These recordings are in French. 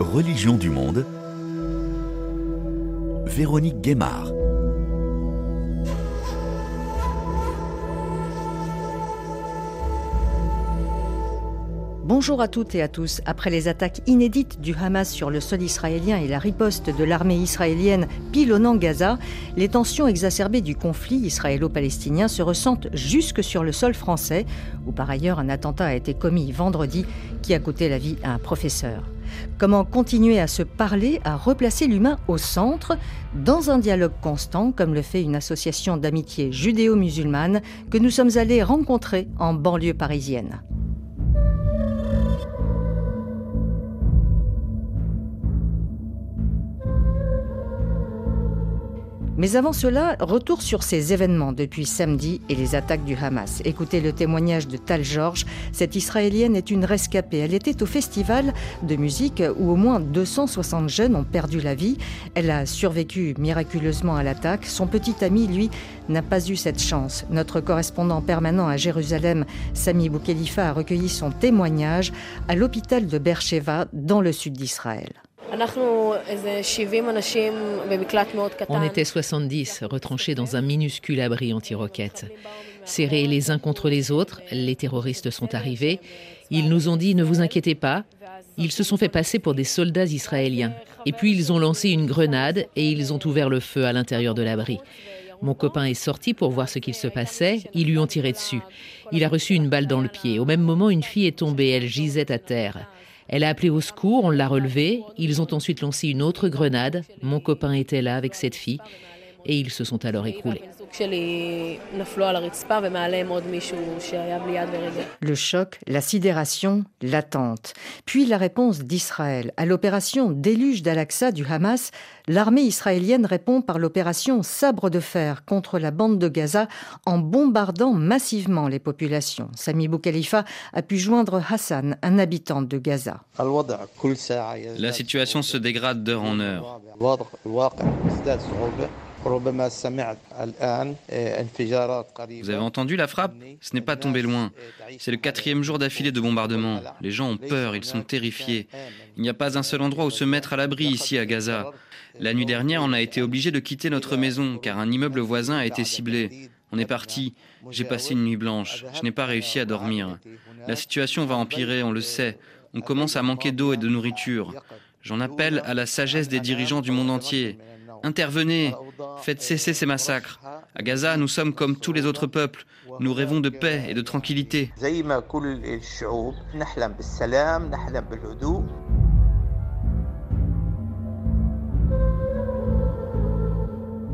Religion du monde. Véronique Guémard. Bonjour à toutes et à tous. Après les attaques inédites du Hamas sur le sol israélien et la riposte de l'armée israélienne pilonnant Gaza, les tensions exacerbées du conflit israélo-palestinien se ressentent jusque sur le sol français, où par ailleurs un attentat a été commis vendredi qui a coûté la vie à un professeur. Comment continuer à se parler, à replacer l'humain au centre, dans un dialogue constant, comme le fait une association d'amitié judéo-musulmane que nous sommes allés rencontrer en banlieue parisienne. Mais avant cela, retour sur ces événements depuis samedi et les attaques du Hamas. Écoutez le témoignage de Tal George. Cette Israélienne est une rescapée. Elle était au festival de musique où au moins 260 jeunes ont perdu la vie. Elle a survécu miraculeusement à l'attaque. Son petit ami, lui, n'a pas eu cette chance. Notre correspondant permanent à Jérusalem, Sami Boukhelifa, a recueilli son témoignage à l'hôpital de Beersheba dans le sud d'Israël. On était 70 retranchés dans un minuscule abri anti-roquettes. Serrés les uns contre les autres, les terroristes sont arrivés. Ils nous ont dit ne vous inquiétez pas. Ils se sont fait passer pour des soldats israéliens. Et puis ils ont lancé une grenade et ils ont ouvert le feu à l'intérieur de l'abri. Mon copain est sorti pour voir ce qu'il se passait. Ils lui ont tiré dessus. Il a reçu une balle dans le pied. Au même moment, une fille est tombée. Elle gisait à terre. Elle a appelé au secours, on l'a relevée. Ils ont ensuite lancé une autre grenade. Mon copain était là avec cette fille et ils se sont alors écroulés. Le choc, la sidération, l'attente. Puis la réponse d'Israël. À l'opération Déluge d'Al-Aqsa du Hamas, l'armée israélienne répond par l'opération Sabre de fer contre la bande de Gaza en bombardant massivement les populations. Sami Boukhalifa a pu joindre Hassan, un habitant de Gaza. La situation se dégrade d'heure en heure. Vous avez entendu la frappe? Ce n'est pas tombé loin. C'est le quatrième jour d'affilée de bombardement. Les gens ont peur, ils sont terrifiés. Il n'y a pas un seul endroit où se mettre à l'abri ici à Gaza. La nuit dernière, on a été obligé de quitter notre maison car un immeuble voisin a été ciblé. On est parti. J'ai passé une nuit blanche. Je n'ai pas réussi à dormir. La situation va empirer, on le sait. On commence à manquer d'eau et de nourriture. J'en appelle à la sagesse des dirigeants du monde entier. Intervenez, faites cesser ces massacres. À Gaza, nous sommes comme tous les autres peuples. Nous rêvons de paix et de tranquillité.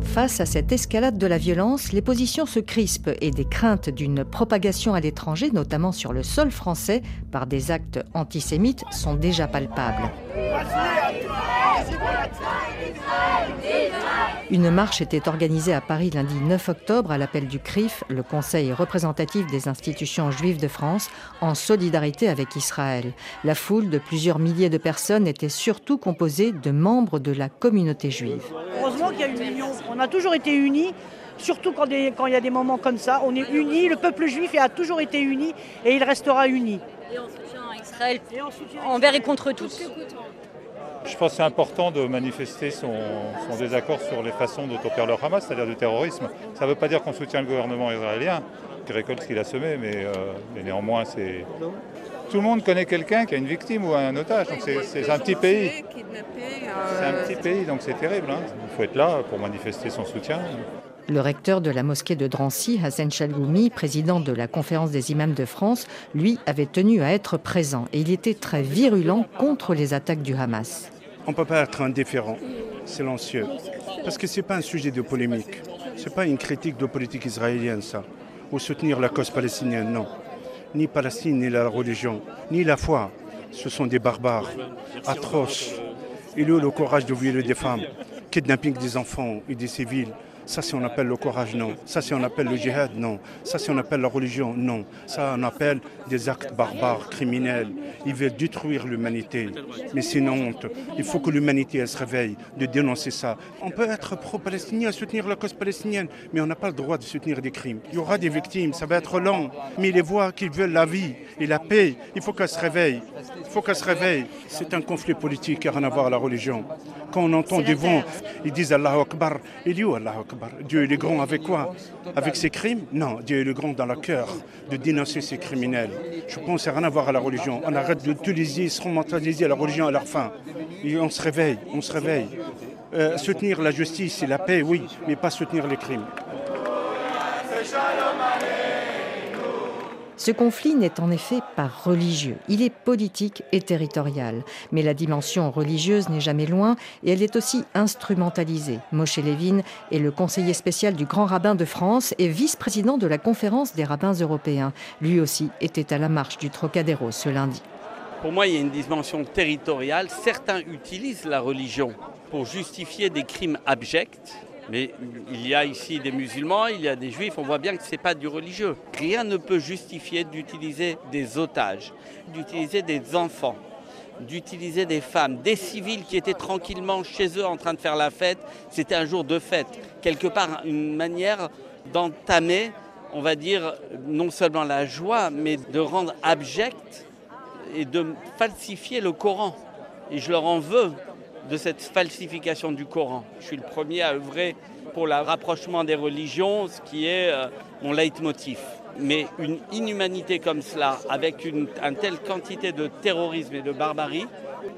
Face à cette escalade de la violence, les positions se crispent et des craintes d'une propagation à l'étranger, notamment sur le sol français, par des actes antisémites, sont déjà palpables. Une marche était organisée à Paris lundi 9 octobre à l'appel du CRIF, le Conseil représentatif des institutions juives de France, en solidarité avec Israël. La foule de plusieurs milliers de personnes était surtout composée de membres de la communauté juive. Heureusement qu'il y a une union. On a toujours été unis surtout quand, quand, il y a des moments comme ça. On est unis, le peuple juif a toujours été uni et il restera uni. Et on soutient Israël envers et contre tous. Je pense que c'est important de manifester son, désaccord sur les façons dont opère le Hamas, c'est-à-dire du terrorisme. Ça ne veut pas dire qu'on soutient le gouvernement israélien, qui récolte ce qu'il a semé, mais, euh, néanmoins, c'est. Tout le monde connaît quelqu'un qui a une victime ou un otage, donc c'est un petit pays. C'est un petit pays, donc c'est terrible. Hein. Il faut être là pour manifester son soutien. Le recteur de la mosquée de Drancy, Hassan Chalgoumi, président de la conférence des imams de France, lui avait tenu à être présent et il était très virulent contre les attaques du Hamas. On ne peut pas être indifférent, silencieux, parce que ce n'est pas un sujet de polémique. Ce n'est pas une critique de politique israélienne, ça. Ou soutenir la cause palestinienne, non. Ni Palestine, ni la religion, ni la foi. Ce sont des barbares, atroces. Il a le courage de violer des femmes, kidnapping des enfants et des civils, ça, si on appelle le courage, non. Ça, si on appelle le djihad, non. Ça, si on appelle la religion, non. Ça, on appelle des actes barbares, criminels. Ils veulent détruire l'humanité. Mais c'est une honte. Il faut que l'humanité se réveille de dénoncer ça. On peut être pro-palestinien, soutenir la cause palestinienne, mais on n'a pas le droit de soutenir des crimes. Il y aura des victimes, ça va être long. Mais les voix qui veulent la vie et la paix, il faut qu'elles se réveillent. Il faut qu'elle se réveille. C'est un conflit politique qui n'a rien à voir à la religion. Quand on entend des vents, ils disent Allah Akbar. Il dit où Allah Akbar Dieu est grand avec quoi? Avec ses crimes? Non, Dieu est le grand dans le cœur de dénoncer ces criminels. Je pense que ça n'a rien à voir à la religion. On arrête d'utiliser, instrumentaliser la religion à leur fin. Et on se réveille, on se réveille. Euh, soutenir la justice et la paix, oui, mais pas soutenir les crimes. Ce conflit n'est en effet pas religieux, il est politique et territorial. Mais la dimension religieuse n'est jamais loin et elle est aussi instrumentalisée. Moshe Levin est le conseiller spécial du grand rabbin de France et vice-président de la conférence des rabbins européens. Lui aussi était à la marche du Trocadéro ce lundi. Pour moi, il y a une dimension territoriale. Certains utilisent la religion pour justifier des crimes abjects mais il y a ici des musulmans, il y a des juifs, on voit bien que ce n'est pas du religieux. Rien ne peut justifier d'utiliser des otages, d'utiliser des enfants, d'utiliser des femmes, des civils qui étaient tranquillement chez eux en train de faire la fête. C'était un jour de fête. Quelque part, une manière d'entamer, on va dire, non seulement la joie, mais de rendre abject et de falsifier le Coran. Et je leur en veux de cette falsification du Coran. Je suis le premier à œuvrer pour le rapprochement des religions, ce qui est euh, mon leitmotiv. Mais une inhumanité comme cela, avec une, telle quantité de terrorisme et de barbarie,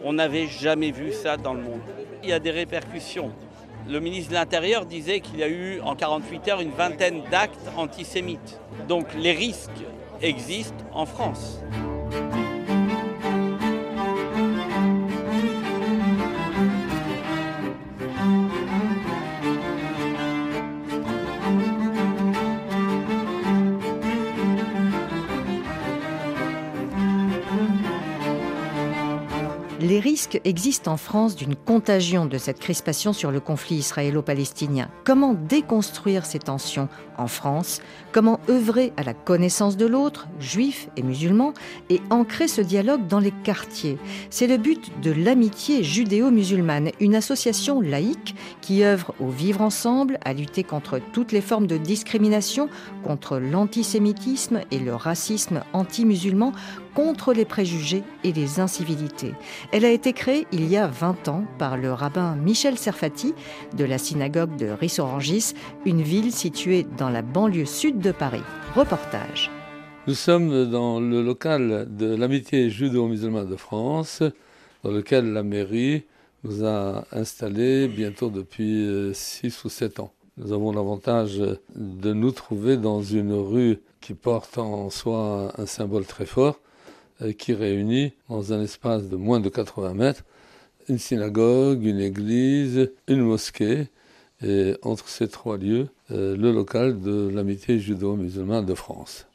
on n'avait jamais vu ça dans le monde. Il y a des répercussions. Le ministre de l'Intérieur disait qu'il y a eu en 48 heures une vingtaine d'actes antisémites. Donc les risques existent en France. Les risques existent en France d'une contagion de cette crispation sur le conflit israélo-palestinien. Comment déconstruire ces tensions en France? Comment œuvrer à la connaissance de l'autre, juifs et musulmans, et ancrer ce dialogue dans les quartiers? C'est le but de l'amitié judéo-musulmane, une association laïque qui œuvre au vivre ensemble, à lutter contre toutes les formes de discrimination, contre l'antisémitisme et le racisme anti-musulman, contre les préjugés et les incivilités. Elle a été créée il y a 20 ans par le rabbin Michel Serfati de la synagogue de Rissorangis, une ville située dans la banlieue sud de Paris. Reportage. Nous sommes dans le local de l'amitié judo-musulmane de France, dans lequel la mairie nous a installés bientôt depuis 6 euh, ou 7 ans. Nous avons l'avantage de nous trouver dans une rue qui porte en soi un symbole très fort, qui réunit dans un espace de moins de 80 mètres une synagogue, une église, une mosquée, et entre ces trois lieux, euh, le local de l'amitié judo-musulmane de France.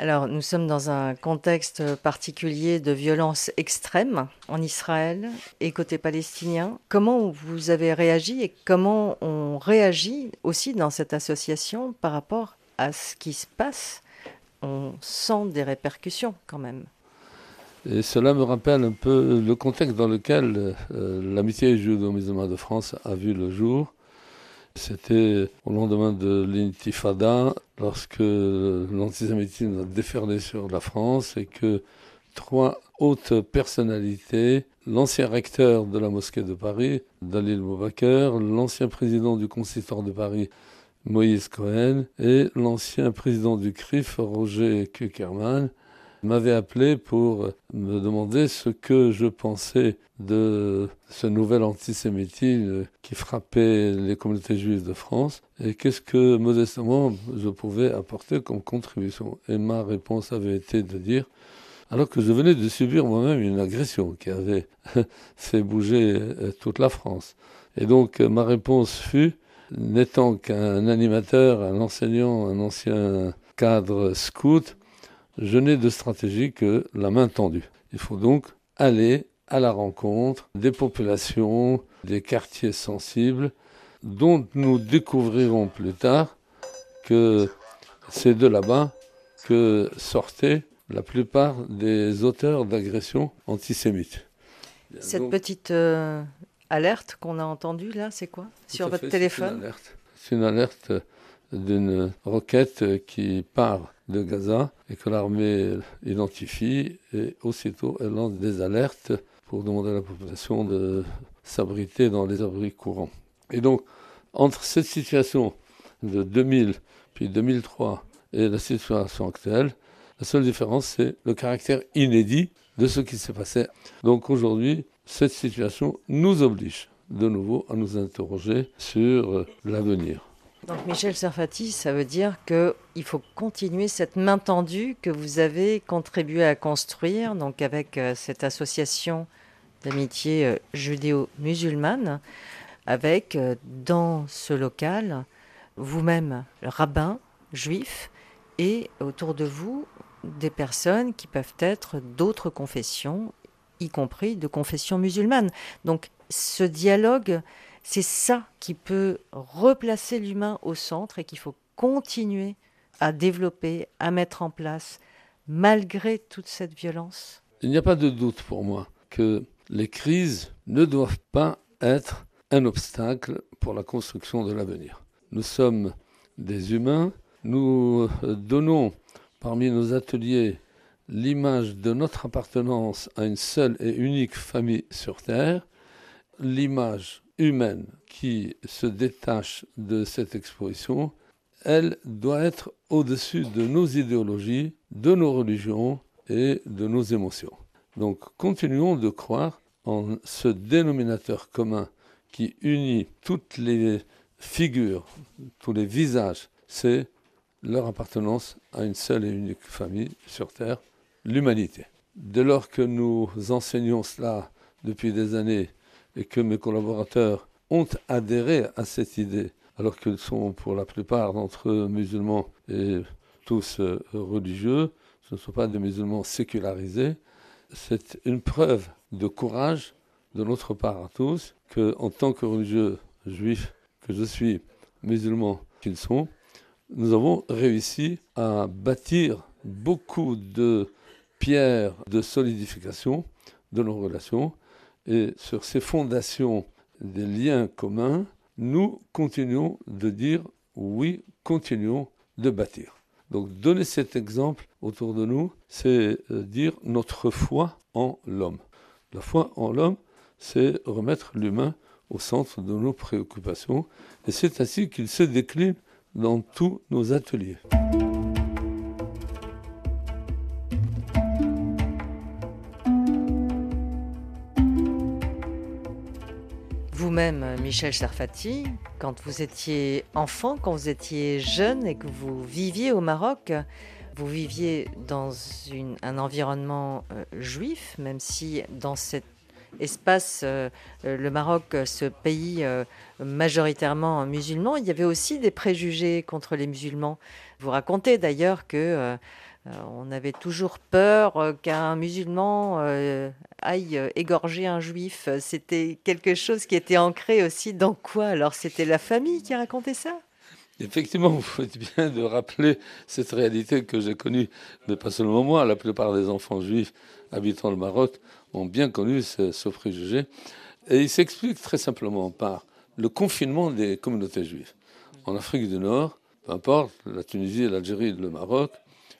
Alors, nous sommes dans un contexte particulier de violence extrême en Israël et côté palestinien. Comment vous avez réagi et comment on réagit aussi dans cette association par rapport à ce qui se passe? On sent des répercussions quand même. Et cela me rappelle un peu le contexte dans lequel euh, l'amitié judo-musulmane de France a vu le jour. C'était au lendemain de l'intifada, lorsque l'antisémitisme a déferlé sur la France et que trois hautes personnalités, l'ancien recteur de la mosquée de Paris, Dalil Moubaker, l'ancien président du consistoire de Paris, Moïse Cohen, et l'ancien président du CRIF, Roger Kuckerman, m'avait appelé pour me demander ce que je pensais de ce nouvel antisémitisme qui frappait les communautés juives de France et qu'est-ce que modestement je pouvais apporter comme contribution. Et ma réponse avait été de dire, alors que je venais de subir moi-même une agression qui avait fait bouger euh, toute la France. Et donc ma réponse fut, n'étant qu'un animateur, un enseignant, un ancien cadre scout, je n'ai de stratégie que la main tendue. Il faut donc aller à la rencontre des populations, des quartiers sensibles, dont nous découvrirons plus tard que c'est de là-bas que sortaient la plupart des auteurs d'agressions antisémites. Cette petite euh, alerte qu'on a entendue là, c'est quoi? Sur votre téléphone? C'est une alerte, d'une roquette qui part de Gaza et que l'armée identifie et aussitôt elle lance des alertes pour demander à la population de s'abriter dans les abris courants. Et donc, entre cette situation de 2000 puis 2003 et la situation actuelle, la seule différence, c'est le caractère inédit de ce qui s'est passé. Donc aujourd'hui, cette situation nous oblige de nouveau à nous interroger sur l'avenir. Donc Michel Serfati, ça veut dire qu'il faut continuer cette main tendue que vous avez contribué à construire, donc avec euh, cette association d'amitié euh, judéo-musulmane, avec dans ce local vous-même rabbin juif et autour de vous des personnes qui peuvent être d'autres confessions, y compris de confession musulmane. Donc ce dialogue, c'est ça qui peut replacer l'humain au centre et qu'il faut continuer à développer, à mettre en place, malgré toute cette violence. Il n'y a pas de doute pour moi que les crises ne doivent pas être un obstacle pour la construction de l'avenir. Nous sommes des humains, nous donnons parmi nos ateliers l'image de notre appartenance à une seule et unique famille sur Terre, l'image humaine qui se détache de cette exposition, elle doit être au-dessus de nos idéologies, de nos religions et de nos émotions. Donc continuons de croire en ce dénominateur commun qui unit toutes les figures, tous les visages, c'est leur appartenance à une seule et unique famille sur Terre, l'humanité. Dès lors que nous enseignons cela depuis des années et que mes collaborateurs ont adhéré à cette idée, alors qu'ils sont pour la plupart d'entre eux musulmans et tous euh, religieux, ce ne sont pas des musulmans sécularisés, c'est une preuve de courage de notre part à tous que, en tant que religieux juif que je suis, musulman qu'ils sont, nous avons réussi à bâtir beaucoup de pierres de solidification de nos relations. Et sur ces fondations des liens communs, nous continuons de dire oui, continuons de bâtir. Donc donner cet exemple autour de nous, c'est euh, dire notre foi en l'homme. La foi en l'homme, c'est remettre l'humain au centre de nos préoccupations. Et c'est ainsi qu'il se décline dans tous nos ateliers. Vous-même, Michel Sarfati, quand vous étiez enfant, quand vous étiez jeune et que vous viviez au Maroc, vous viviez dans un environnement euh, juif, même si dans cet espace, euh, euh, le Maroc, ce pays majoritairement musulman, il y avait aussi des préjugés contre les musulmans. Vous racontez d'ailleurs que on avait toujours peur qu'un musulman aille égorger un juif. C'était quelque chose qui était ancré aussi dans quoi? Alors c'était la famille qui racontait ça? Effectivement, vous faites bien de rappeler cette réalité que j'ai connue, mais pas seulement moi, la plupart des enfants juifs habitant le Maroc ont bien connu ce, préjugé. Et il s'explique très simplement par le confinement des communautés juives. En Afrique du Nord, peu importe, la Tunisie, l'Algérie, le Maroc,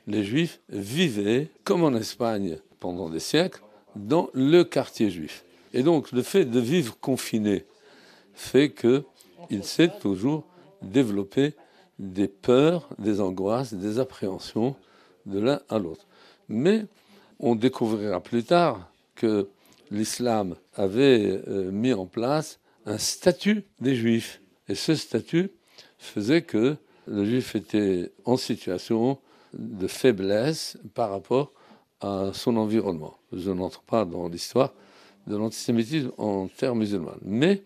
les juifs vivaient, comme en Espagne pendant des siècles, dans le quartier juif. Et donc le fait de vivre confiné fait qu'il s'est toujours développé des peurs, des angoisses, des appréhensions de l'un à l'autre. Mais on découvrira plus tard que l'islam avait euh, mis en place un statut des juifs. Et ce statut faisait que le juif était en situation de faiblesse par rapport à son environnement. Je n'entre pas dans l'histoire de l'antisémitisme en termes musulmans. Mais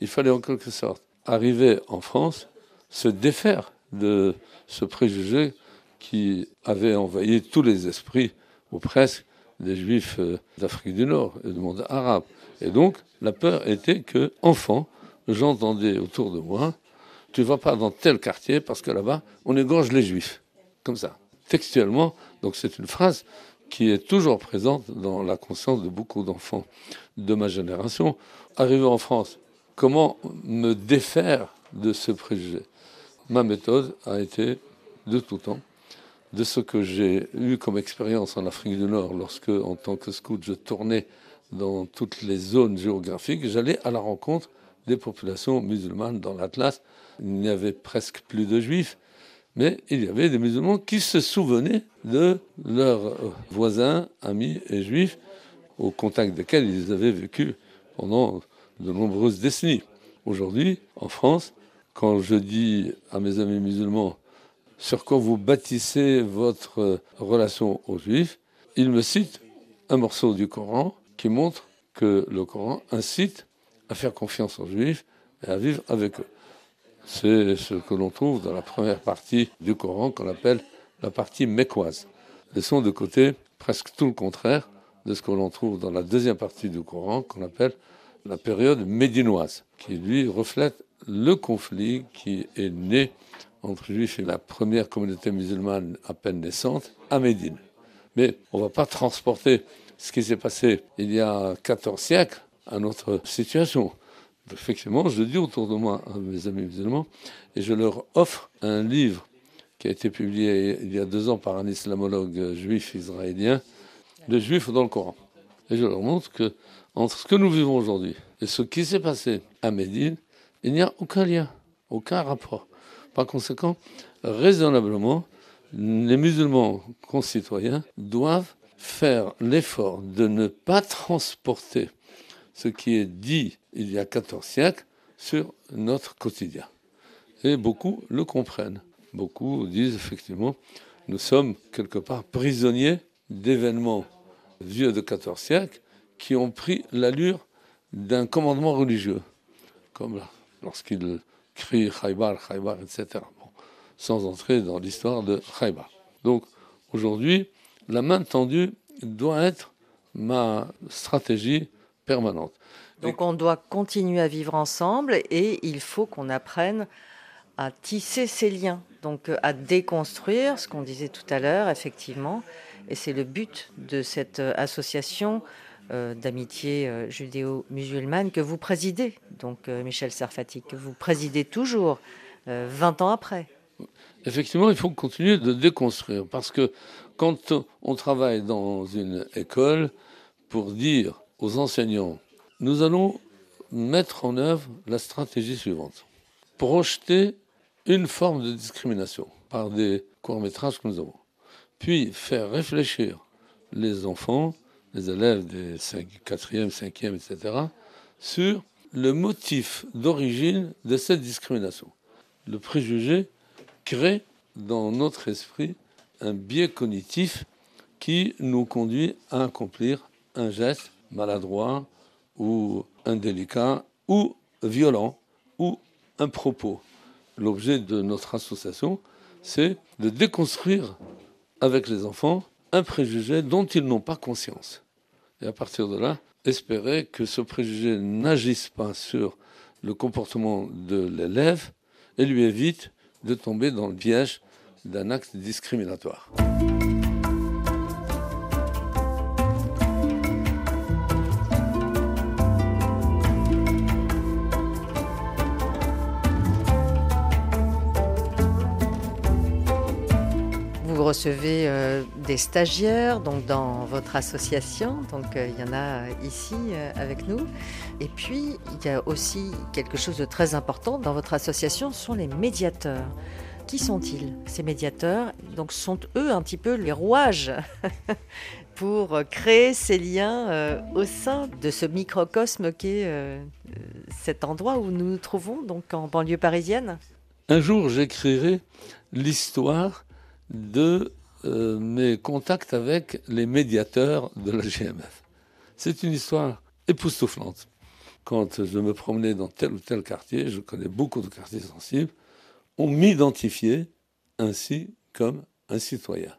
il fallait en quelque sorte arriver en France, se défaire de ce préjugé qui avait envahi tous les esprits, ou presque, des juifs euh, d'Afrique du Nord et du monde arabe. Et donc, la peur était que, enfant, j'entendais autour de moi, tu vas pas dans tel quartier parce que là-bas, on égorge les juifs. Comme ça. Textuellement, donc c'est une phrase qui est toujours présente dans la conscience de beaucoup d'enfants de ma génération. Arrivé en France, comment me défaire de ce préjugé? Ma méthode a été de tout temps, de ce que j'ai eu comme expérience en Afrique du Nord lorsque, en tant que scout, je tournais dans toutes les zones géographiques, j'allais à la rencontre des populations musulmanes dans l'Atlas. Il n'y avait presque plus de juifs, mais il y avait des musulmans qui se souvenaient de leurs voisins, amis et juifs, au contact desquels ils avaient vécu pendant de nombreuses décennies. Aujourd'hui, en France, quand je dis à mes amis musulmans sur quoi vous bâtissez votre relation aux juifs, ils me citent un morceau du Coran qui montre que le Coran incite à faire confiance aux juifs et à vivre avec eux. C'est ce que l'on trouve dans la première partie du Coran qu'on appelle la partie mécoise. Laissons de côté presque tout le contraire de ce que l'on trouve dans la deuxième partie du Coran qu'on appelle la période médinoise, qui lui reflète le conflit qui est né entre juifs et la première communauté musulmane à peine naissante à Médine. Mais on ne va pas transporter ce qui s'est passé il y a 14 siècles à notre situation. Effectivement, je dis autour de moi à mes amis musulmans, et je leur offre un livre qui a été publié il y a deux ans par un islamologue juif israélien, Le juif dans le Coran. Et je leur montre que entre ce que nous vivons aujourd'hui et ce qui s'est passé à Médine, il n'y a aucun lien, aucun rapport. Par conséquent, raisonnablement, les musulmans concitoyens doivent faire l'effort de ne pas transporter ce qui est dit il y a 14 siècles sur notre quotidien. Et beaucoup le comprennent. Beaucoup disent effectivement, nous sommes quelque part prisonniers d'événements vieux de 14 siècles qui ont pris l'allure d'un commandement religieux, comme lorsqu'il crie Khaybar, Khaybar, etc. sans entrer dans l'histoire de Khaybar. Donc aujourd'hui, la main tendue doit être ma stratégie permanente. Donc on doit continuer à vivre ensemble et il faut qu'on apprenne à tisser ces liens, donc à déconstruire ce qu'on disait tout à l'heure, effectivement. Et c'est le but de cette association euh, d'amitié euh, judéo-musulmane que vous présidez, donc euh, Michel Serfati, que vous présidez toujours, 20 ans après. Effectivement, il faut continuer de déconstruire, parce que quand on travaille dans une école pour dire aux enseignants, nous allons mettre en œuvre la stratégie suivante. Projeter une forme de discrimination par des courts-métrages que nous avons. Puis faire réfléchir les enfants les élèves des 4e, 5e, etc., sur le motif d'origine de cette discrimination. Le préjugé crée dans notre esprit un biais cognitif qui nous conduit à accomplir un geste maladroit ou indélicat ou violent ou un propos. L'objet de notre association, c'est de déconstruire avec les enfants un préjugé dont ils n'ont pas conscience. Et à partir de là, espérer que ce préjugé n'agisse pas sur le comportement de l'élève et lui évite de tomber dans le piège d'un acte discriminatoire. Recevez euh, des stagiaires donc dans votre association, donc euh, il y en a ici euh, avec nous. Et puis il y a aussi quelque chose de très important dans votre association, sont les médiateurs. Qui sont-ils ces médiateurs? Donc sont eux un petit peu les rouages pour créer ces liens au sein de ce microcosme qu'est cet endroit où nous nous trouvons, donc en banlieue parisienne? Un jour, j'écrirai l'histoire de euh, mes contacts avec les médiateurs de la GMF. C'est une histoire époustouflante. Quand je me promenais dans tel ou tel quartier, je connais beaucoup de quartiers sensibles, on m'identifiait ainsi comme un citoyen.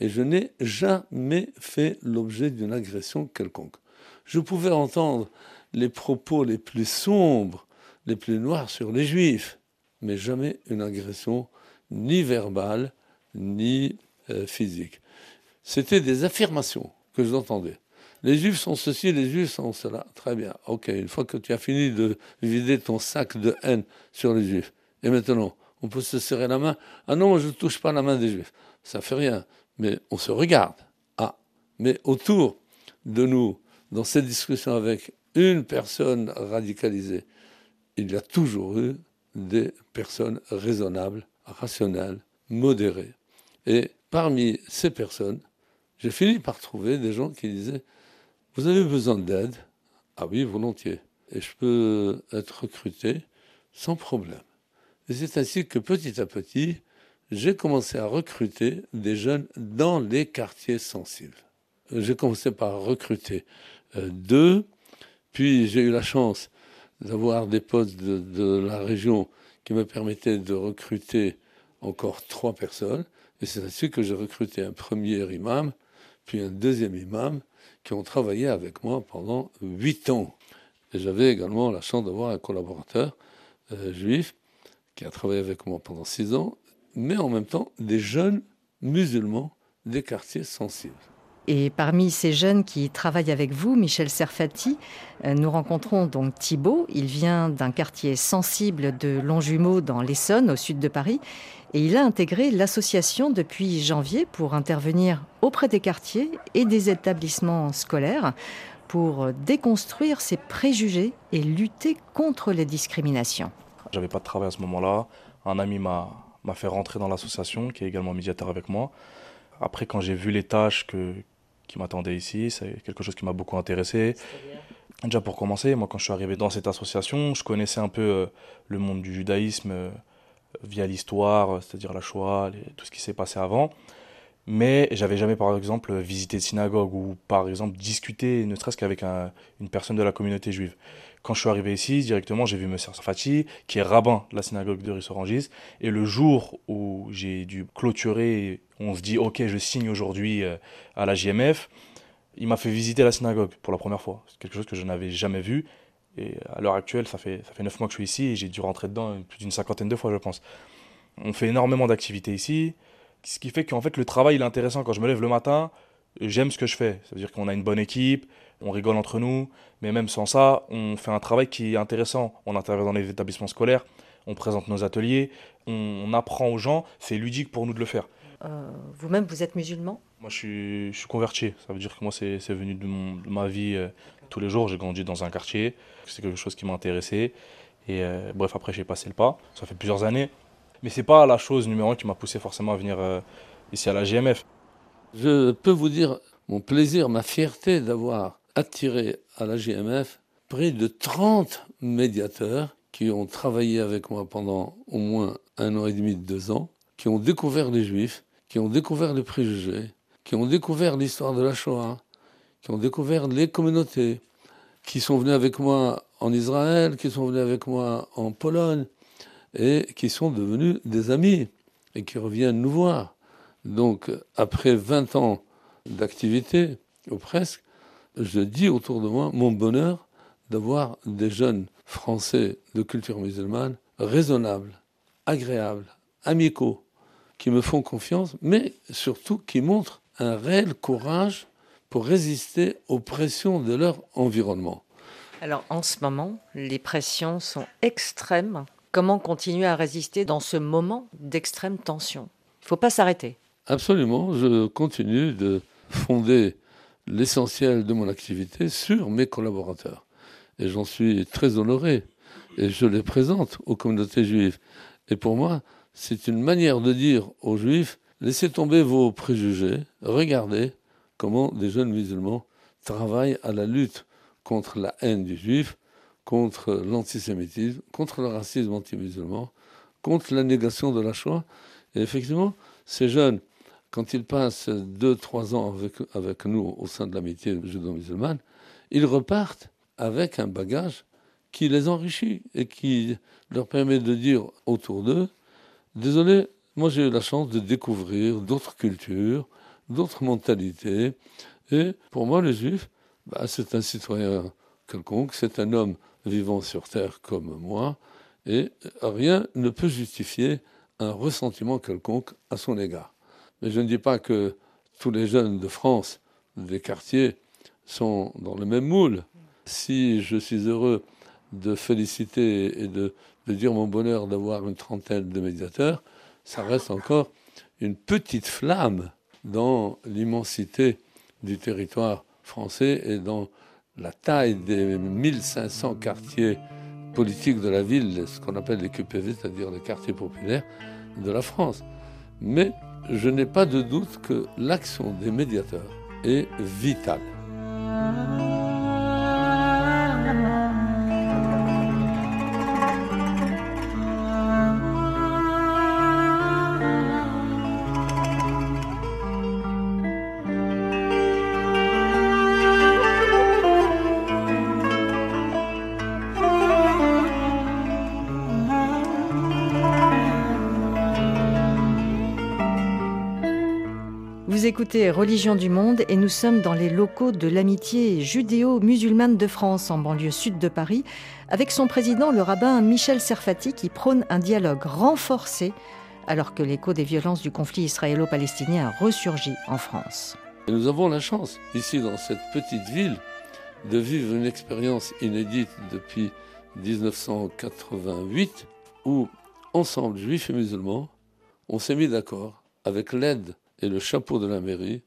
Et je n'ai jamais fait l'objet d'une agression quelconque. Je pouvais entendre les propos les plus sombres, les plus noirs sur les juifs, mais jamais une agression ni verbale, ni euh, physique. C'était des affirmations que j'entendais. Les juifs sont ceci, les juifs sont cela. Très bien. Ok, une fois que tu as fini de vider ton sac de haine sur les juifs, et maintenant, On peut se serrer la main. Ah non, je ne touche pas la main des juifs. Ça fait rien. Mais on se regarde. Ah, mais autour de nous, dans cette discussion avec une personne radicalisée, il y a toujours eu des personnes raisonnables, rationnelles, modérées. Et parmi ces personnes, j'ai fini par trouver des gens qui disaient Vous avez besoin d'aide? Ah oui, volontiers. Et je peux être recruté sans problème. Et c'est ainsi que petit à petit, j'ai commencé à recruter des jeunes dans les quartiers sensibles. J'ai commencé par recruter euh, deux, puis j'ai eu la chance d'avoir des postes de, la région qui me permettaient de recruter encore trois personnes. Et c'est ainsi que j'ai recruté un premier imam, puis un deuxième imam, qui ont travaillé avec moi pendant huit ans. Et j'avais également la chance d'avoir un collaborateur euh, juif qui a travaillé avec moi pendant six ans, mais en même temps des jeunes musulmans des quartiers sensibles. Et parmi ces jeunes qui travaillent avec vous, Michel Serfati, euh, nous rencontrons donc Thibault. Il vient d'un quartier sensible de Longjumeau dans l'Essonne, au sud de Paris. Et il a intégré l'association depuis janvier pour intervenir auprès des quartiers et des établissements scolaires pour déconstruire ces préjugés et lutter contre les discriminations. J'avais pas de travail à ce moment-là. Un ami m'a fait rentrer dans l'association, qui est également médiateur avec moi. Après, quand j'ai vu les tâches que, qui m'attendaient ici, c'est quelque chose qui m'a beaucoup intéressé. Déjà pour commencer, moi quand je suis arrivé dans cette association, je connaissais un peu euh, le monde du judaïsme euh, via l'histoire, c'est-à-dire la Shoah, tout ce qui s'est passé avant. Mais j'avais jamais, par exemple, visité de synagogue ou, par exemple, discuté, ne serait-ce qu'avec une personne de la communauté juive. Quand je suis arrivé ici, directement, j'ai vu M. Safati, qui est rabbin de la synagogue de Rissorangis. Et le jour où j'ai dû clôturer, on se dit, OK, je signe aujourd'hui euh, à la JMF, il m'a fait visiter la synagogue pour la première fois. C'est quelque chose que je n'avais jamais vu. Et à l'heure actuelle, ça fait, ça fait 9 mois que je suis ici et j'ai dû rentrer dedans plus d'une cinquantaine de fois, je pense. On fait énormément d'activités ici, ce qui fait qu'en fait, le travail il est intéressant. Quand je me lève le matin, j'aime ce que je fais. Ça veut dire qu'on a une bonne équipe, on rigole entre nous, mais même sans ça, on fait un travail qui est intéressant. On intervient dans les établissements scolaires, on présente nos ateliers, on, apprend aux gens, c'est ludique pour nous de le faire. Euh, vous-même, vous êtes musulman? Moi, je suis, je suis, converti. Ça veut dire que moi, c'est venu de, ma vie euh, tous les jours. J'ai grandi dans un quartier. C'est quelque chose qui m'a intéressé. Et euh, bref, après, j'ai passé le pas. Ça fait plusieurs années. Mais c'est pas la chose numéro un qui m'a poussé forcément à venir ici à la GMF. Je peux vous dire mon plaisir, ma fierté d'avoir attiré à la GMF près de 30 médiateurs qui ont travaillé avec moi pendant au moins un an et demi, deux ans, qui ont découvert les juifs, qui ont découvert les préjugés, qui ont découvert l'histoire de la Shoah, qui ont découvert les communautés, qui sont venus avec moi en Israël, qui sont venus avec moi en Pologne, et qui sont devenus des amis, et qui reviennent nous voir. Donc, après 20 ans d'activité, ou presque, je dis autour de moi mon bonheur d'avoir des jeunes Français de culture musulmane raisonnables, agréables, amicaux, qui me font confiance, mais surtout qui montrent un réel courage pour résister aux pressions de leur environnement. Alors en ce moment, les pressions sont extrêmes. Comment continuer à résister dans ce moment d'extrême tension? Il ne faut pas s'arrêter. Absolument, je continue de fonder l'essentiel de mon activité sur mes collaborateurs. Et j'en suis très honoré. Et je les présente aux communautés juives. Et pour moi, c'est une manière de dire aux juifs, laissez tomber vos préjugés, regardez comment des jeunes musulmans travaillent à la lutte contre la haine du juif, contre l'antisémitisme, contre le racisme anti-musulman, contre la négation de la Shoah. Et effectivement, ces jeunes quand ils passent deux, trois ans avec, avec nous au sein de l'amitié judo-musulmane, ils repartent avec un bagage qui les enrichit et qui leur permet de dire autour d'eux, désolé, moi j'ai eu la chance de découvrir d'autres cultures, d'autres mentalités, et pour moi le juif, bah, c'est un citoyen quelconque, c'est un homme vivant sur terre comme moi, et rien ne peut justifier un ressentiment quelconque à son égard. Mais je ne dis pas que tous les jeunes de France, des quartiers, sont dans le même moule. Si je suis heureux de féliciter et de de dire mon bonheur d'avoir une trentaine de médiateurs, ça reste encore une petite flamme dans l'immensité du territoire français et dans la taille des 1500 quartiers politiques de la ville, ce qu'on appelle les QPV, c'est-à-dire les quartiers populaires de la France. Mais je n'ai pas de doute que l'action des médiateurs est vitale. Religion du Monde et nous sommes dans les locaux de l'amitié judéo-musulmane de France, en banlieue sud de Paris, avec son président, le rabbin Michel Serfati, qui prône un dialogue renforcé alors que l'écho des violences du conflit israélo-palestinien a ressurgi en France. nous avons la chance, ici dans cette petite ville, de vivre une expérience inédite depuis 1988, où, ensemble, juifs et musulmans, on s'est mis d'accord avec l'aide et le chapeau de la mairie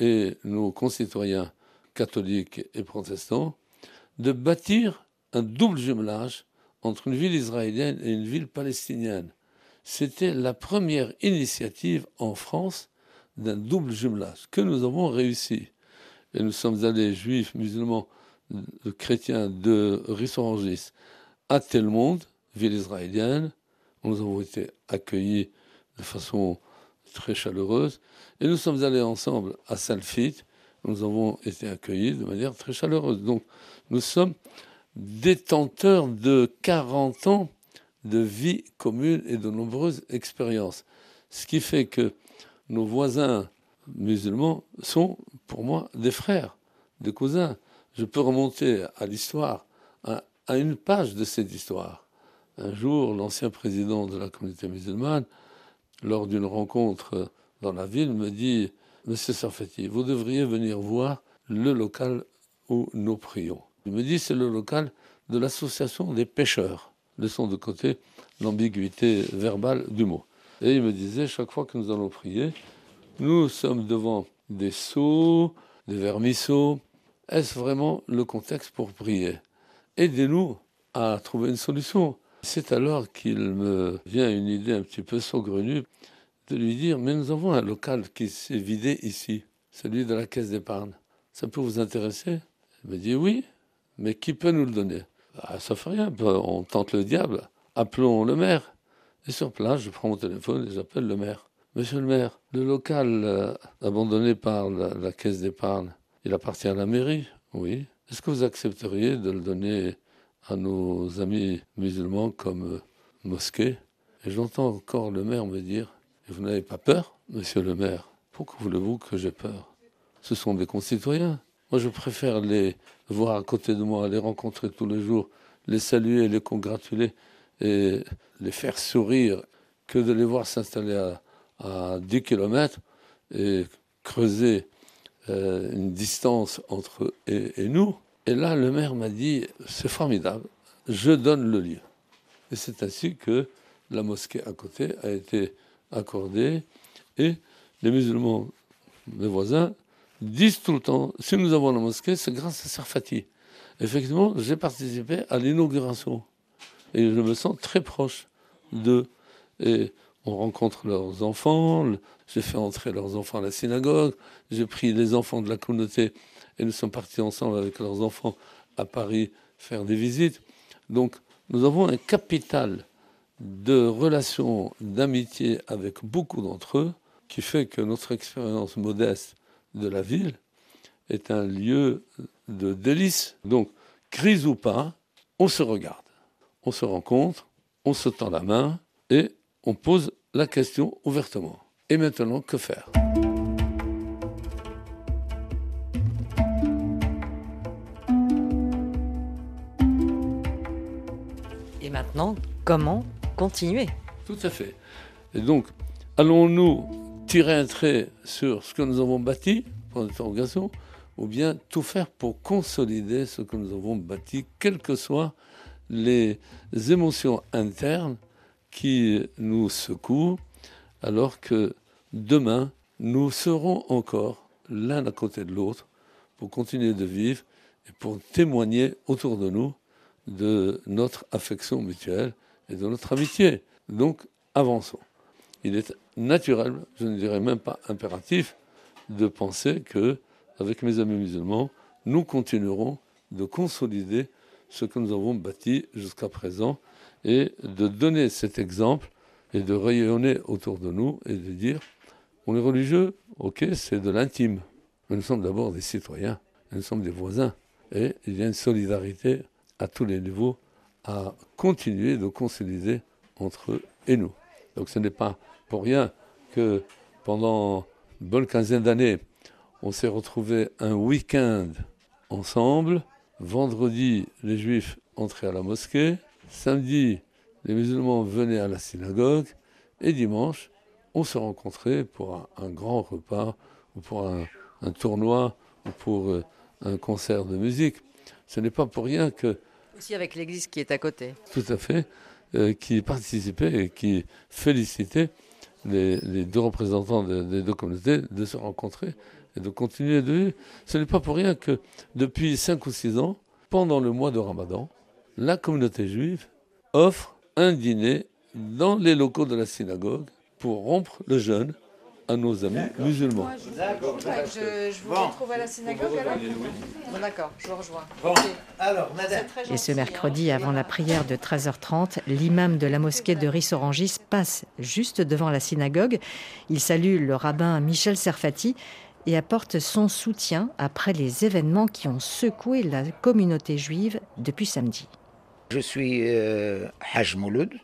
et nos concitoyens catholiques et protestants de bâtir un double jumelage entre une ville israélienne et une ville palestinienne. C'était la première initiative en France d'un double jumelage que nous avons réussi. Et nous sommes allés, juifs, musulmans, chrétiens de Rissorangis à Telmonde, ville israélienne. Nous avons été accueillis de façon très chaleureuse. Et nous sommes allés ensemble à Salfit. Nous avons été accueillis de manière très chaleureuse. Donc, nous sommes détenteurs de 40 ans de vie commune et de nombreuses expériences. Ce qui fait que nos voisins musulmans sont, pour moi, des frères, des cousins. Je peux remonter à l'histoire, à, à, une page de cette histoire. Un jour, l'ancien président de la communauté musulmane lors d'une rencontre dans la ville, me dit Monsieur Sarfati, vous devriez venir voir le local où nous prions. Il me dit c'est le local de l'association des pêcheurs. Laissons de côté l'ambiguïté verbale du mot. Et il me disait chaque fois que nous allons prier, nous sommes devant des seaux, des vermisseaux. Est-ce vraiment le contexte pour prier? Aidez-nous à trouver une solution. C'est alors qu'il me vient une idée un petit peu saugrenue de lui dire Mais nous avons un local qui s'est vidé ici, celui de la caisse d'épargne. Ça peut vous intéresser? Il me dit Oui, mais qui peut nous le donner? Ah, Ça fait rien, on tente le diable. Appelons le maire. Et sur place, je prends mon téléphone et j'appelle le maire. Monsieur le maire, le local euh, abandonné par la, la caisse d'épargne, il appartient à la mairie? Oui. Est-ce que vous accepteriez de le donner à nos amis musulmans comme euh, mosquée. Et j'entends encore le maire me dire Vous n'avez pas peur, monsieur le maire? Pourquoi voulez-vous que j'ai peur? Ce sont des concitoyens. Moi, je préfère les voir à côté de moi, les rencontrer tous les jours, les saluer, les congratuler et les faire sourire que de les voir s'installer à, 10 km et creuser euh, une distance entre eux et nous. Et là, le maire m'a dit, c'est formidable, je donne le lieu. Et c'est ainsi que la mosquée à côté a été accordée. Et les musulmans, mes voisins, disent tout le temps, si nous avons la mosquée, c'est grâce à Sarfati. Effectivement, j'ai participé à l'inauguration. Et je me sens très proche d'eux. Et on rencontre leurs enfants, j'ai fait entrer leurs enfants à la synagogue, j'ai pris les enfants de la communauté et nous sommes partis ensemble avec leurs enfants à Paris faire des visites. Donc nous avons un capital de relations, d'amitié avec beaucoup d'entre eux qui fait que notre expérience modeste de la ville est un lieu de délice. Donc, crise ou pas, on se regarde, on se rencontre, on se tend la main et on pose la question ouvertement. Et maintenant, que faire? Comment continuer? Tout à fait. Et donc, allons-nous tirer un trait sur ce que nous avons bâti, pour l'interrogation, ou bien tout faire pour consolider ce que nous avons bâti, quelles que soient les émotions internes qui nous secouent, alors que demain, nous serons encore l'un à côté de l'autre pour continuer de vivre et pour témoigner autour de nous de notre affection mutuelle et de notre amitié. Donc, avançons. Il est naturel, je ne dirais même pas impératif, de penser que, avec mes amis musulmans, nous continuerons de consolider ce que nous avons bâti jusqu'à présent et de donner cet exemple et de rayonner autour de nous et de dire on est religieux, ok, c'est de l'intime. Mais nous sommes d'abord des citoyens, nous sommes des voisins. Et il y a une solidarité à tous les niveaux à continuer de consolider entre eux et nous. Donc ce n'est pas pour rien que pendant une bonne quinzaine d'années, on s'est retrouvés un week-end ensemble. Vendredi, les juifs entraient à la mosquée. Samedi, les musulmans venaient à la synagogue. Et dimanche, on se rencontrait pour un, grand repas, ou pour un, tournoi, ou pour euh, un concert de musique. Ce n'est pas pour rien que... Aussi avec l'église qui est à côté. Tout à fait, euh, qui participait et qui félicitait les, deux représentants des deux communautés de se rencontrer et de continuer de vivre. Ce n'est pas pour rien que depuis 5 ou 6 ans, pendant le mois de Ramadan, la communauté juive offre un dîner dans les locaux de la synagogue pour rompre le jeûne à nos amis musulmans. Je, je, vous retrouve à la synagogue alors Bon d'accord, je vous rejoins. Alors, Et ce mercredi, avant la prière de 13h30, l'imam de la mosquée de Rissorangis passe juste devant la synagogue. Il salue le rabbin Michel Serfati et apporte son soutien après les événements qui ont secoué la communauté juive depuis samedi. Je suis euh, Haj Mouloud,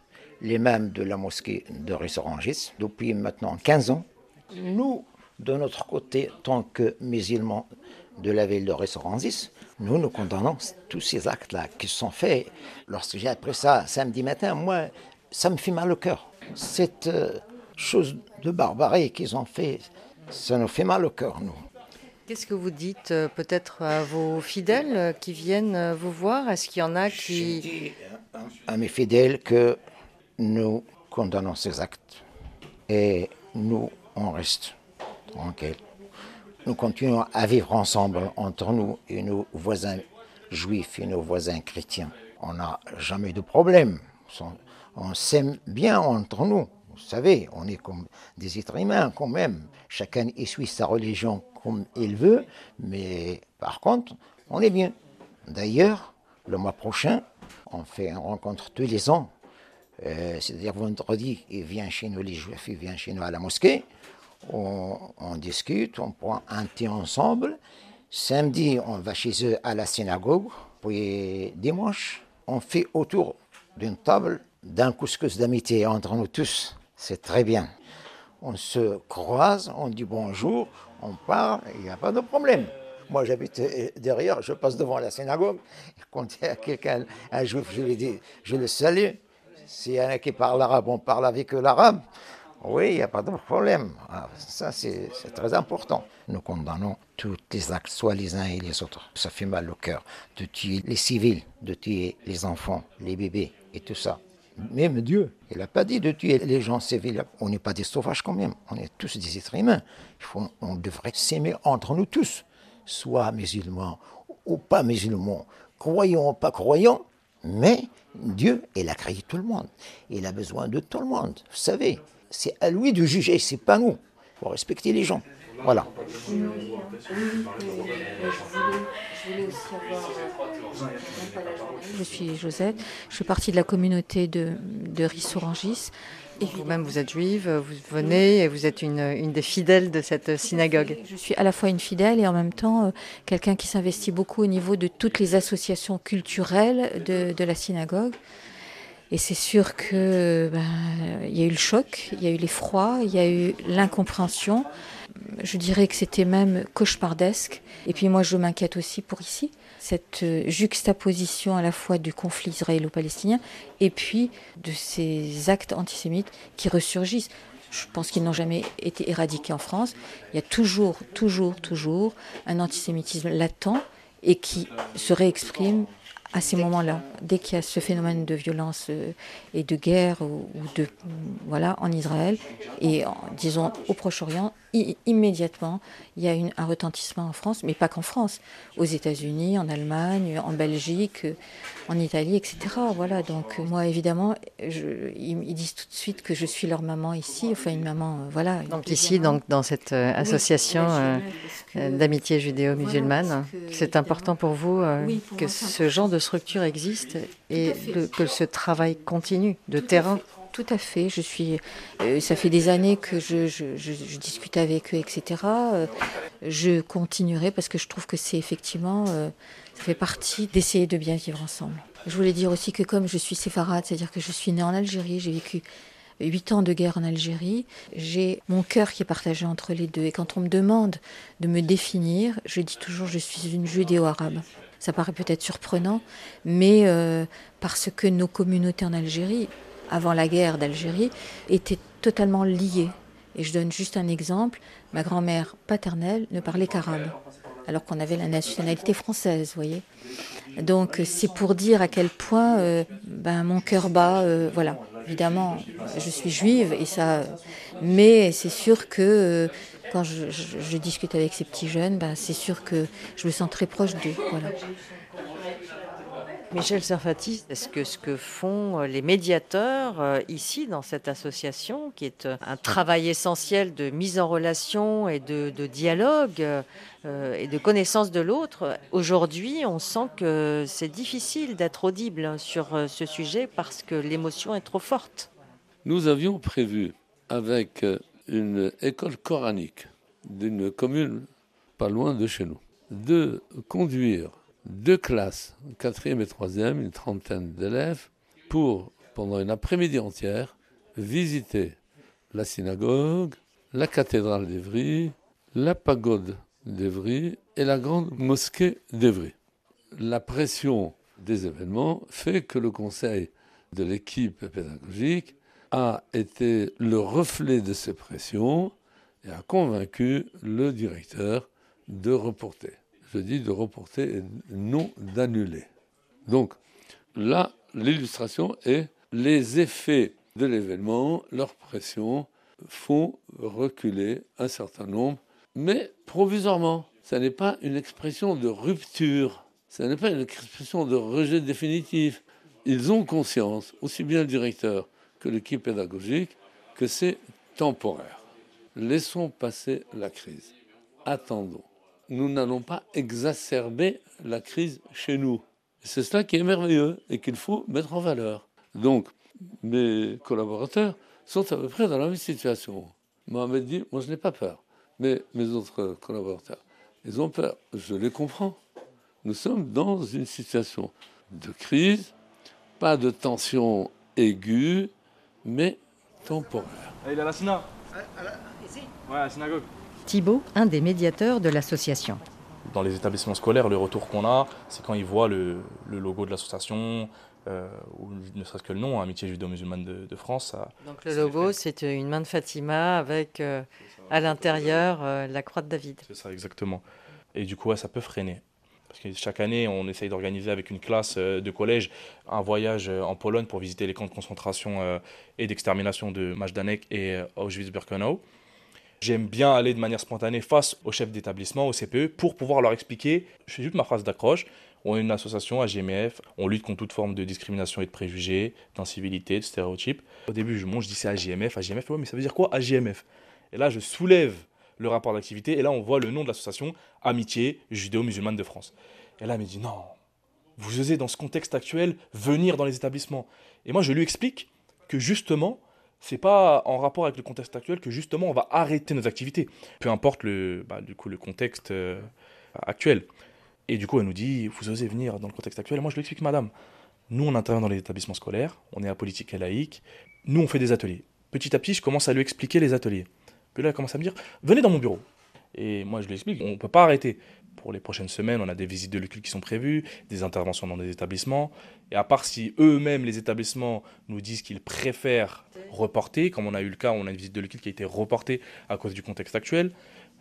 l'imam de la mosquée de Rissorangis, depuis maintenant 15 ans. Nous, de notre côté, tant que musulmans de la ville de Rissorangis, nous, nous condamnons tous ces actes-là qui sont faits. Lorsque j'ai appris ça samedi matin, moi, ça me fait mal au cœur. Cette euh, chose de barbarie qu'ils ont fait, ça nous fait mal au cœur, nous. Qu'est-ce que vous dites euh, peut-être à vos fidèles euh, qui viennent vous voir? Est-ce qu'il y en a qui... Je dis à mes fidèles que nous condamnons ces actes et nous, on reste tranquille. Nous continuons à vivre ensemble entre nous et nos voisins juifs et nos voisins chrétiens. On n'a jamais de problème. On s'aime bien entre nous. Vous savez, on est comme des êtres humains quand même. Chacun suit sa religion comme il veut, mais par contre, on est bien. D'ailleurs, le mois prochain, on fait une rencontre tous les ans. Euh, c'est-à-dire vendredi, il vient chez nous, les juifs, il vient chez nous à la mosquée. On, discute, on prend un thé ensemble. Samedi, on va chez eux à la synagogue. Puis dimanche, on fait autour d'une table d'un couscous d'amitié entre nous tous. C'est très bien. On se croise, on dit bonjour, on parle, il n'y a pas de problème. Moi, j'habite euh, derrière, je passe devant la synagogue. Quand il y a quelqu'un, un juif, je lui dis, je le salue. S'il y en a qui parle arabe, on parle avec l'arabe. Oui, il n'y a pas de problème. Ah, ça, c'est très important. Nous condamnons tous les actes, soit les uns et les autres. Ça fait mal au cœur de tuer les civils, de tuer les enfants, les bébés et tout ça. Même Dieu, il n'a pas dit de tuer les gens civils. On n'est pas des sauvages quand même. On est tous des êtres humains. Il faut, on devrait s'aimer entre nous tous, soit musulmans ou pas musulmans, croyants ou pas croyants. Mais Dieu, il a créé tout le monde. Il a besoin de tout le monde. Vous savez, c'est à lui de juger, c'est pas nous. Il faut respecter les gens. Voilà. Je suis Josette, je suis partie de la communauté de, de Rissorangis. Vous-même, vous êtes juive, vous venez et vous êtes une, une, des fidèles de cette synagogue. Je suis à la fois une fidèle et en même temps euh, quelqu'un qui s'investit beaucoup au niveau de toutes les associations culturelles de, de la synagogue. Et c'est sûr que ben, y a eu le choc, il y a eu l'effroi, il y a eu l'incompréhension. Je dirais que c'était même cauchemardesque. Et puis moi, je m'inquiète aussi pour ici, cette euh, juxtaposition à la fois du conflit israélo-palestinien et puis de ces actes antisémites qui ressurgissent. Je pense qu'ils n'ont jamais été éradiqués en France. Il y a toujours, toujours, toujours un antisémitisme latent et qui se réexprime à ces moments-là, dès qu'il y a ce phénomène de violence euh, et de guerre ou, de voilà en Israël et disons au Proche-Orient, immédiatement il y a un retentissement en France, mais pas qu'en France, aux États-Unis, en Allemagne, en Belgique, en Italie, etc. Voilà, donc moi évidemment, ils, disent tout de suite que je suis leur maman ici, enfin une maman, euh, voilà. Donc ici, donc dans cette euh, association d'amitié judéo-musulmane, c'est important pour vous que ce genre de structure existe et que ce travail continue de terrain. Tout à fait. Je suis. Euh, ça fait des années que je, je, discute avec eux, etc. Euh, je continuerai parce que je trouve que c'est effectivement. Euh, ça fait partie d'essayer de bien vivre ensemble. Je voulais dire aussi que comme je suis séfarade, c'est-à-dire que je suis née en Algérie, j'ai vécu huit ans de guerre en Algérie, j'ai mon cœur qui est partagé entre les deux. Et quand on me demande de me définir, je dis toujours je suis une judéo-arabe. Ça paraît peut-être surprenant, mais euh, parce que nos communautés en Algérie, avant la guerre d'Algérie, étaient totalement liées. Et je donne juste un exemple. Ma grand-mère paternelle ne parlait qu'arabe, alors qu'on avait la nationalité française, vous voyez. Donc c'est pour dire à quel point euh, ben, mon cœur bat. Euh, voilà, évidemment, je suis juive et ça, mais c'est sûr que quand je, discute avec ces petits jeunes, ben, c'est sûr que je me sens très proche d'eux. Voilà. Michel Serfati, est-ce que ce que font euh, les médiateurs euh, ici dans cette association, qui est euh, un travail essentiel de mise en relation et de, dialogue et de connaissance de l'autre, aujourd'hui on sent que c'est difficile d'être audible sur ce sujet parce que l'émotion est trop forte. Nous avions prévu avec une école coranique d'une commune pas loin de chez nous, de conduire deux classes, quatrième et troisième, une trentaine d'élèves, pour, pendant une après-midi entière, visiter la synagogue, la cathédrale d'Evry, la pagode d'Evry et la grande mosquée d'Evry. La pression des événements fait que le conseil de l'équipe pédagogique a été le reflet de ces pressions et a convaincu le directeur de reporter. Je dis de reporter et non d'annuler. Donc là, l'illustration est les effets de l'événement, leur pression font reculer un certain nombre, mais provisoirement. Ce n'est pas une expression de rupture, ce n'est pas une expression de rejet définitif. Ils ont conscience, aussi bien le directeur que l'équipe pédagogique, que c'est temporaire. Laissons passer la crise. Attendons. Nous n'allons pas exacerber la crise chez nous. C'est cela qui est merveilleux et qu'il faut mettre en valeur. Donc, mes collaborateurs sont à peu près dans la même situation. Mohamed dit, moi je n'ai pas peur. Mais mes autres collaborateurs, ils ont peur. Je les comprends. Nous sommes dans une situation de crise, pas de tension aiguë, mais temporaire. Il a la Sina. Ouais, la synagogue. Thibault, un des médiateurs de l'association. Dans les établissements scolaires, le retour qu'on a, c'est quand ils voient le, logo de l'association, euh, ou ne serait-ce que le nom, Amitié judo-musulmane de, France. Donc le logo, c'est une main de Fatima avec euh, à l'intérieur euh, la croix de David. C'est ça, exactement. Et du coup, ça peut freiner. Parce que chaque année, on essaye d'organiser avec une classe euh, de collège un voyage euh, en Pologne pour visiter les camps de concentration euh, et d'extermination de Majdanek et Auschwitz-Birkenau. J'aime bien aller de manière spontanée face au chef d'établissement, au CPE, pour pouvoir leur expliquer, je fais juste ma phrase d'accroche, on est une association AGMF, on lutte contre toute forme de discrimination et de préjugés, d'incivilité, de stéréotypes. Au début, je, monte, je dis c'est AGMF, AGMF, ouais, mais ça veut dire quoi AGMF Et là, je soulève le rapport d'activité. Et là, on voit le nom de l'association Amitié judéo-musulmane de France. Et là, elle me dit non, vous osez dans ce contexte actuel venir dans les établissements. Et moi, je lui explique que justement, c'est pas en rapport avec le contexte actuel que justement on va arrêter nos activités, peu importe le, bah, du coup, le contexte euh, actuel. Et du coup, elle nous dit, vous osez venir dans le contexte actuel. Et moi, je lui explique, madame, nous, on intervient dans les établissements scolaires, on est à politique et laïque, nous, on fait des ateliers. Petit à petit, je commence à lui expliquer les ateliers. Puis là, elle commence à me dire Venez dans mon bureau. Et moi, je lui explique On ne peut pas arrêter. Pour les prochaines semaines, on a des visites de l'école qui sont prévues, des interventions dans des établissements. Et à part si eux-mêmes, les établissements, nous disent qu'ils préfèrent reporter, comme on a eu le cas, on a une visite de l'équipe qui a été reportée à cause du contexte actuel,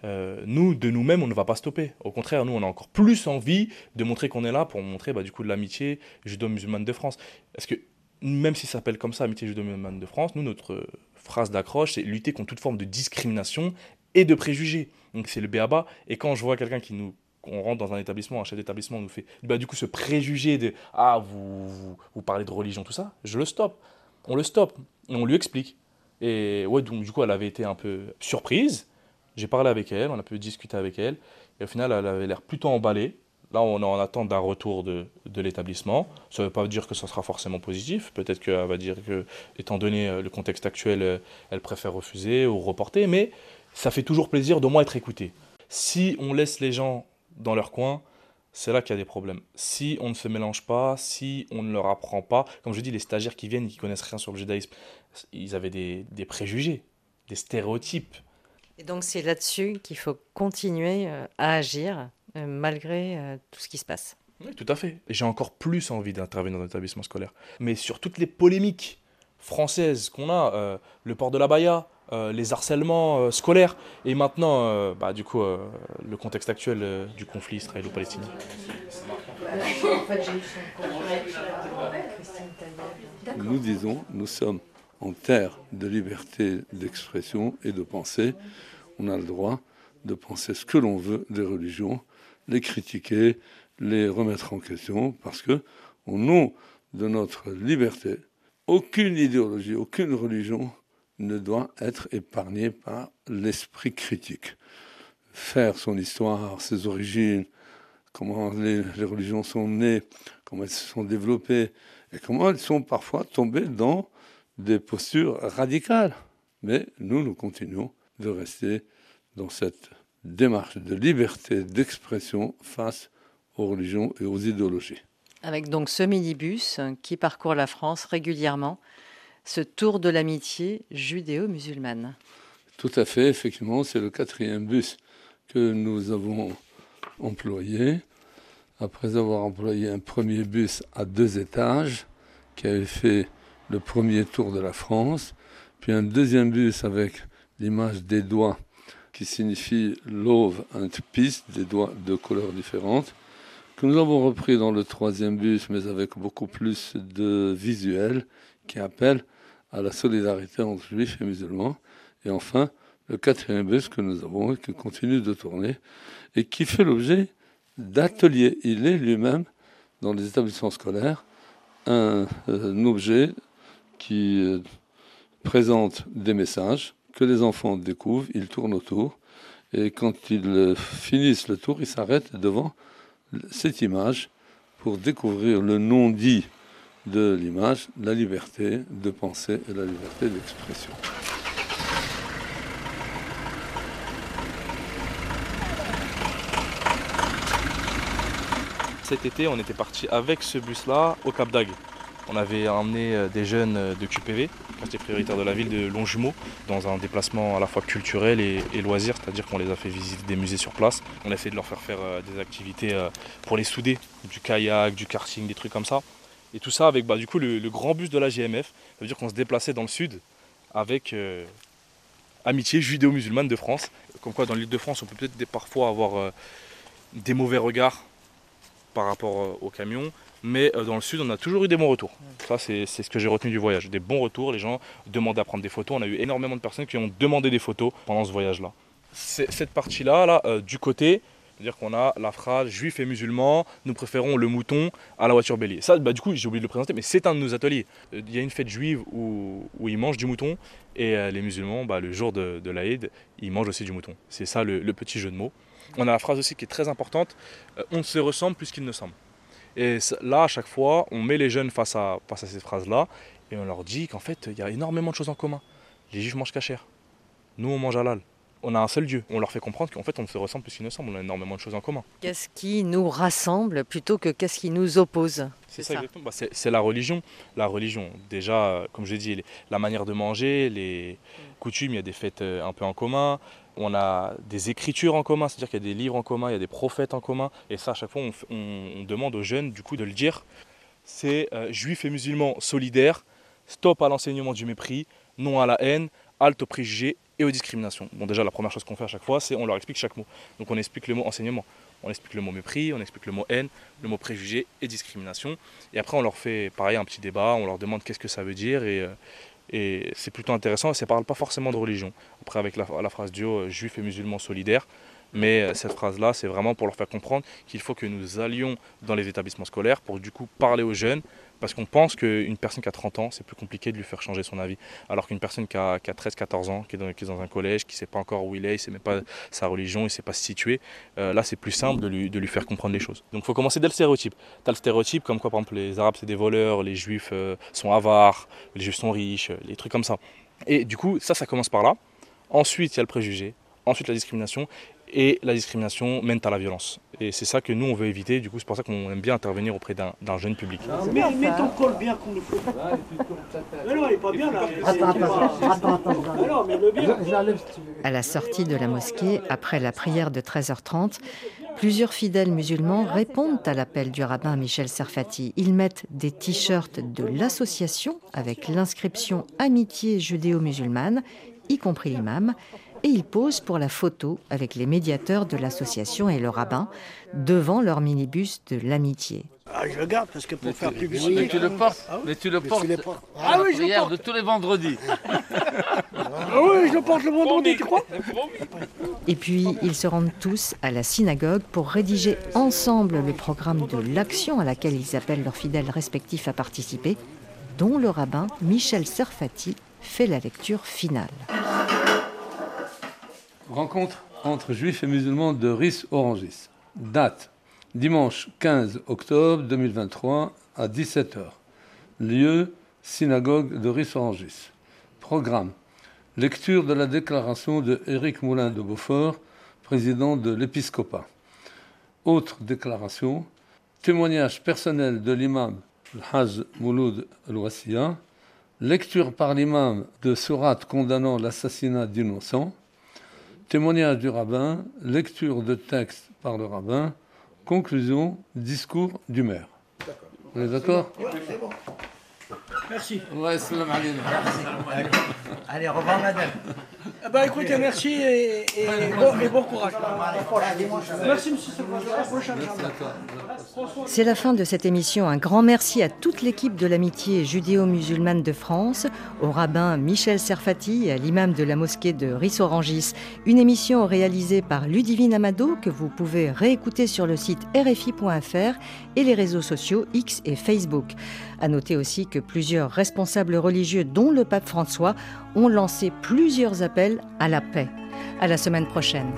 euh, nous, de nous-mêmes, on ne va pas stopper. Au contraire, nous, on a encore plus envie de montrer qu'on est là pour montrer bah, du coup de l'amitié judo-musulmane de France. Parce que même si ça s'appelle comme ça, amitié judo-musulmane de France, nous, notre phrase d'accroche, c'est lutter contre toute forme de discrimination et de préjugés. Donc c'est le béaba. Et quand je vois quelqu'un qui nous on rentre dans un établissement, un chef d'établissement nous fait bah, du coup ce préjugé de ah vous, vous, vous parlez de religion tout ça, je le stoppe. On le stoppe et on lui explique. Et ouais donc du coup elle avait été un peu surprise j'ai parlé avec elle, on a pu discuter avec elle, et au final, elle avait l'air plutôt emballée. Là, on est en attente d'un retour de, de l'établissement. Ça ne veut pas dire que ça sera forcément positif. Peut-être qu'elle va dire que, étant donné euh, le contexte actuel, euh, elle préfère refuser ou reporter. Mais ça fait toujours plaisir d'au moins être écouté. Si on laisse les gens dans leur coin, c'est là qu'il y a des problèmes. Si on ne se mélange pas, si on ne leur apprend pas, comme je dis, les stagiaires qui viennent, qui connaissent rien sur le judaïsme, ils avaient des, préjugés, des stéréotypes. Et donc c'est là-dessus qu'il faut continuer euh, à agir malgré euh, tout ce qui se passe. Oui, tout à fait. J'ai encore plus envie d'intervenir dans l'établissement scolaire. Mais sur toutes les polémiques françaises qu'on a, le port de la Baïa, les harcèlements scolaires, et maintenant, bah, du coup, le contexte actuel du conflit israélo-palestinien. Nous disons, nous sommes en terre de liberté d'expression et de pensée on a le droit de penser ce que l'on veut des religions, les critiquer, les remettre en question, parce que, au nom de notre liberté, aucune idéologie, aucune religion ne doit être épargnée par l'esprit critique. Faire son histoire, ses origines, comment les, les, religions sont nées, comment elles se sont développées, et comment elles sont parfois tombées dans des postures radicales. Mais nous, nous continuons de rester dans cette démarche de liberté d'expression face aux religions et aux idéologies. Avec donc ce minibus qui parcourt la France régulièrement, ce tour de l'amitié judéo-musulmane. Tout à fait, effectivement, c'est le quatrième bus que nous avons employé. Après avoir employé un premier bus à deux étages qui avait fait le premier tour de la France, puis un deuxième bus avec l'image des doigts qui signifie love and peace, des doigts de couleurs différentes, que nous avons repris dans le troisième bus, mais avec beaucoup plus de visuels, qui appellent à la solidarité entre juifs et musulmans. Et enfin, le quatrième bus que nous avons et qui continue de tourner, et qui fait l'objet d'ateliers. Il est lui-même, dans les établissements scolaires, un, un objet qui euh, présente des messages que les enfants découvrent, ils tournent autour, et quand ils euh, finissent le tour, ils s'arrêtent devant cette image pour découvrir le non-dit de l'image, la liberté de penser et la liberté d'expression. Cet été, on était parti avec ce bus-là au Cap d'Agde. On avait emmené euh, des jeunes euh, de QPV, quartier prioritaire de la ville de Longjumeau, dans un déplacement à la fois culturel et, loisir, c'est-à-dire qu'on les a fait visiter des musées sur place. On a essayé de leur faire faire euh, des activités pour les souder, du kayak, du karting, des trucs comme ça. Et tout ça avec bah, du coup le, grand bus de la GMF. Ça veut dire qu'on se déplaçait dans le sud avec Amitié judéo-musulmane de France. Comme quoi dans l'île de France on peut peut-être parfois avoir des mauvais regards par rapport au camion, mais euh, dans le sud, on a toujours eu des bons retours. Ça, c'est ce que j'ai retenu du voyage. Des bons retours, les gens demandaient à prendre des photos. On a eu énormément de personnes qui ont demandé des photos pendant ce voyage-là. Cette partie-là, là, euh, du côté, c'est-à-dire qu'on a la phrase juif et musulman, nous préférons le mouton à la voiture bélier. Ça, bah, du coup, j'ai oublié de le présenter, mais c'est un de nos ateliers. Euh, il y a une fête juive où, où ils mangent du mouton et les musulmans, bah, le jour de, de l'Aïd, ils mangent aussi du mouton. C'est ça le, le, petit jeu de mots. On a la phrase aussi qui est très importante on se ressemble plus qu'il ne semble. Et là, à chaque fois, on met les jeunes face à, face à ces phrases-là et on leur dit qu'en fait, il y a énormément de choses en commun. Les juifs mangent cachère. Nous, on mange halal. On a un seul Dieu. On leur fait comprendre qu'en fait, on se ressemble plus qu'ils ne semblent. On a énormément de choses en commun. Qu'est-ce qui nous rassemble plutôt que qu'est-ce qui nous oppose? C'est ça, exactement. Bah, c'est la religion. La religion, déjà, comme je l'ai dit, la manière de manger, les coutumes, il y a des fêtes euh, un peu en commun on a des écritures en commun, c'est-à-dire qu'il y a des livres en commun, il y a des prophètes en commun. Et ça, à chaque fois, on, demande aux jeunes, du coup, de le dire. C'est euh, juifs et musulmans solidaires, stop à l'enseignement du mépris, non à la haine, halte aux préjugés et aux discriminations. Bon, déjà, la première chose qu'on fait à chaque fois, c'est on leur explique chaque mot. Donc, on explique le mot enseignement, on explique le mot mépris, on explique le mot haine, le mot préjugé et discrimination. Et après, on leur fait pareil un petit débat, on leur demande qu'est-ce que ça veut dire et, euh, c'est plutôt intéressant. Et ça ne parle pas forcément de religion. Après, avec la, phrase duo euh, juif et musulman solidaires, mais euh, cette phrase-là, c'est vraiment pour leur faire comprendre qu'il faut que nous allions dans les établissements scolaires pour du coup parler aux jeunes, parce qu'on pense qu'une personne qui a 30 ans, c'est plus compliqué de lui faire changer son avis. Alors qu'une personne qui a, 13-14 ans, qui est, dans, un collège, qui ne sait pas encore où il est, il ne sait même pas sa religion, il ne sait pas se situer, euh, là c'est plus simple de lui, faire comprendre les choses. Donc il faut commencer dès le stéréotype. Tu as le stéréotype comme quoi par exemple les Arabes c'est des voleurs, les Juifs euh, sont avares, les Juifs sont riches, les trucs comme ça. Et du coup, ça, ça commence par là. Ensuite, il y a le préjugé, ensuite la discrimination, et la discrimination mène à la violence. Et c'est ça que nous, on veut éviter. Du coup, c'est pour ça qu'on aime bien intervenir auprès d'un jeune public. Mais, mets ton col bien comme il faut. Mais non, il n'est pas bien là. Attends, attends, attends. À la sortie de la mosquée, après la prière de 13h30, Plusieurs fidèles musulmans répondent à l'appel du rabbin Michel Serfati. Ils mettent des t-shirts de l'association avec l'inscription Amitié judéo-musulmane, y compris l'imam, et ils posent pour la photo avec les médiateurs de l'association et le rabbin devant leur minibus de l'amitié. Ah, je le garde parce que pour faire publicité. Mais tu le portes, ah mais tu le portes ah, oui, je le de tous les vendredis. ah oui, je le porte le vendredi, tu crois Et puis, ils se rendent tous à la synagogue pour rédiger ensemble le programme de l'action à laquelle ils appellent leurs fidèles respectifs à participer, dont le rabbin Michel Serfati fait la lecture finale. Rencontre entre juifs et musulmans de Ris Orangis. Date dimanche 15 octobre 2023 à 17h. Lieu synagogue de Ris Orangis. Programme lecture de la déclaration de Éric Moulin de Beaufort, président de l'épiscopat. Autre déclaration témoignage personnel de l'imam Haj Mouloud al lecture par l'imam de Surat condamnant l'assassinat d'innocents Témoignage du rabbin, lecture de texte par le rabbin, conclusion, discours du maire. Vous êtes d'accord Merci. Ouais, salam Merci. Allez, au revoir, madame. Eh ben, écoutez, merci et, bon, courage. Merci, monsieur C'est la fin de cette émission. Un grand merci à toute l'équipe de l'amitié judéo-musulmane de France, au rabbin Michel Serfati et à l'imam de la mosquée de Rissorangis. Une émission réalisée par Ludivine Amado que vous pouvez réécouter sur le site rfi.fr et les réseaux sociaux X et Facebook. À noter aussi que plusieurs responsables religieux, dont le pape François, ont lancé plusieurs appels à la paix. À la semaine prochaine.